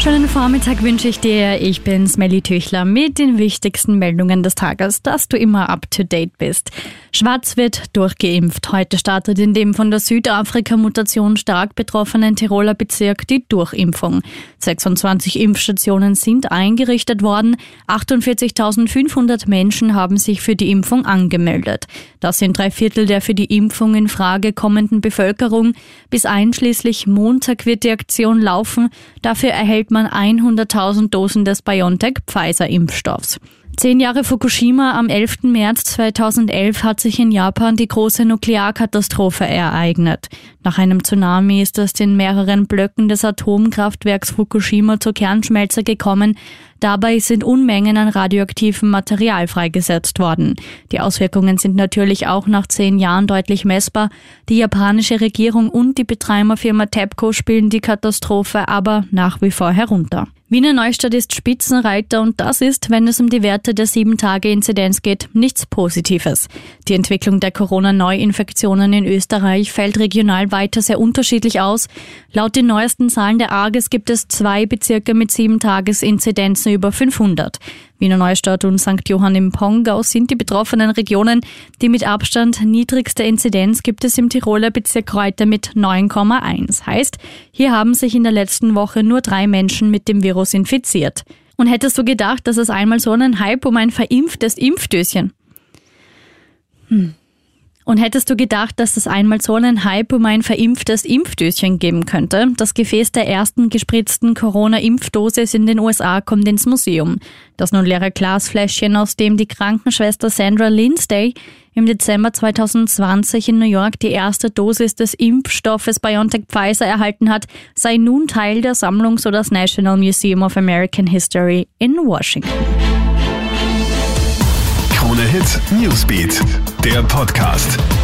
Schönen Vormittag wünsche ich dir. Ich bin Smelly Tüchler mit den wichtigsten Meldungen des Tages, dass du immer up to date bist. Schwarz wird durchgeimpft. Heute startet in dem von der Südafrika-Mutation stark betroffenen Tiroler Bezirk die Durchimpfung. 26 Impfstationen sind eingerichtet worden. 48.500 Menschen haben sich für die Impfung angemeldet. Das sind drei Viertel der für die Impfung in Frage kommenden Bevölkerung. Bis einschließlich Montag wird die Aktion laufen. Dafür erhält man 100.000 Dosen des BioNTech-Pfizer-Impfstoffs. Zehn Jahre Fukushima am 11. März 2011 hat sich in Japan die große Nuklearkatastrophe ereignet. Nach einem Tsunami ist es in mehreren Blöcken des Atomkraftwerks Fukushima zur Kernschmelze gekommen. Dabei sind Unmengen an radioaktivem Material freigesetzt worden. Die Auswirkungen sind natürlich auch nach zehn Jahren deutlich messbar. Die japanische Regierung und die Betreiberfirma TEPCO spielen die Katastrophe aber nach wie vor herunter. Wiener Neustadt ist Spitzenreiter und das ist, wenn es um die Werte der 7-Tage-Inzidenz geht, nichts Positives. Die Entwicklung der Corona-Neuinfektionen in Österreich fällt regional weiter sehr unterschiedlich aus. Laut den neuesten Zahlen der ARGES gibt es zwei Bezirke mit 7-Tages-Inzidenzen über 500. Wiener Neustadt und St. Johann im Pongau sind die betroffenen Regionen. Die mit Abstand niedrigste Inzidenz gibt es im Tiroler Bezirk Reuter mit 9,1. Heißt, hier haben sich in der letzten Woche nur drei Menschen mit dem Virus infiziert. Und hättest du gedacht, dass es einmal so einen Hype um ein verimpftes Impfdöschen? Hm. Und hättest du gedacht, dass es einmal so einen Hype um ein verimpftes Impfdöschen geben könnte? Das Gefäß der ersten gespritzten Corona-Impfdosis in den USA kommt ins Museum. Das nun leere Glasfläschchen, aus dem die Krankenschwester Sandra Lindsay im Dezember 2020 in New York die erste Dosis des Impfstoffes BioNTech Pfizer erhalten hat, sei nun Teil der Sammlung so das National Museum of American History in Washington. Krone Hit Newsbeat, der Podcast.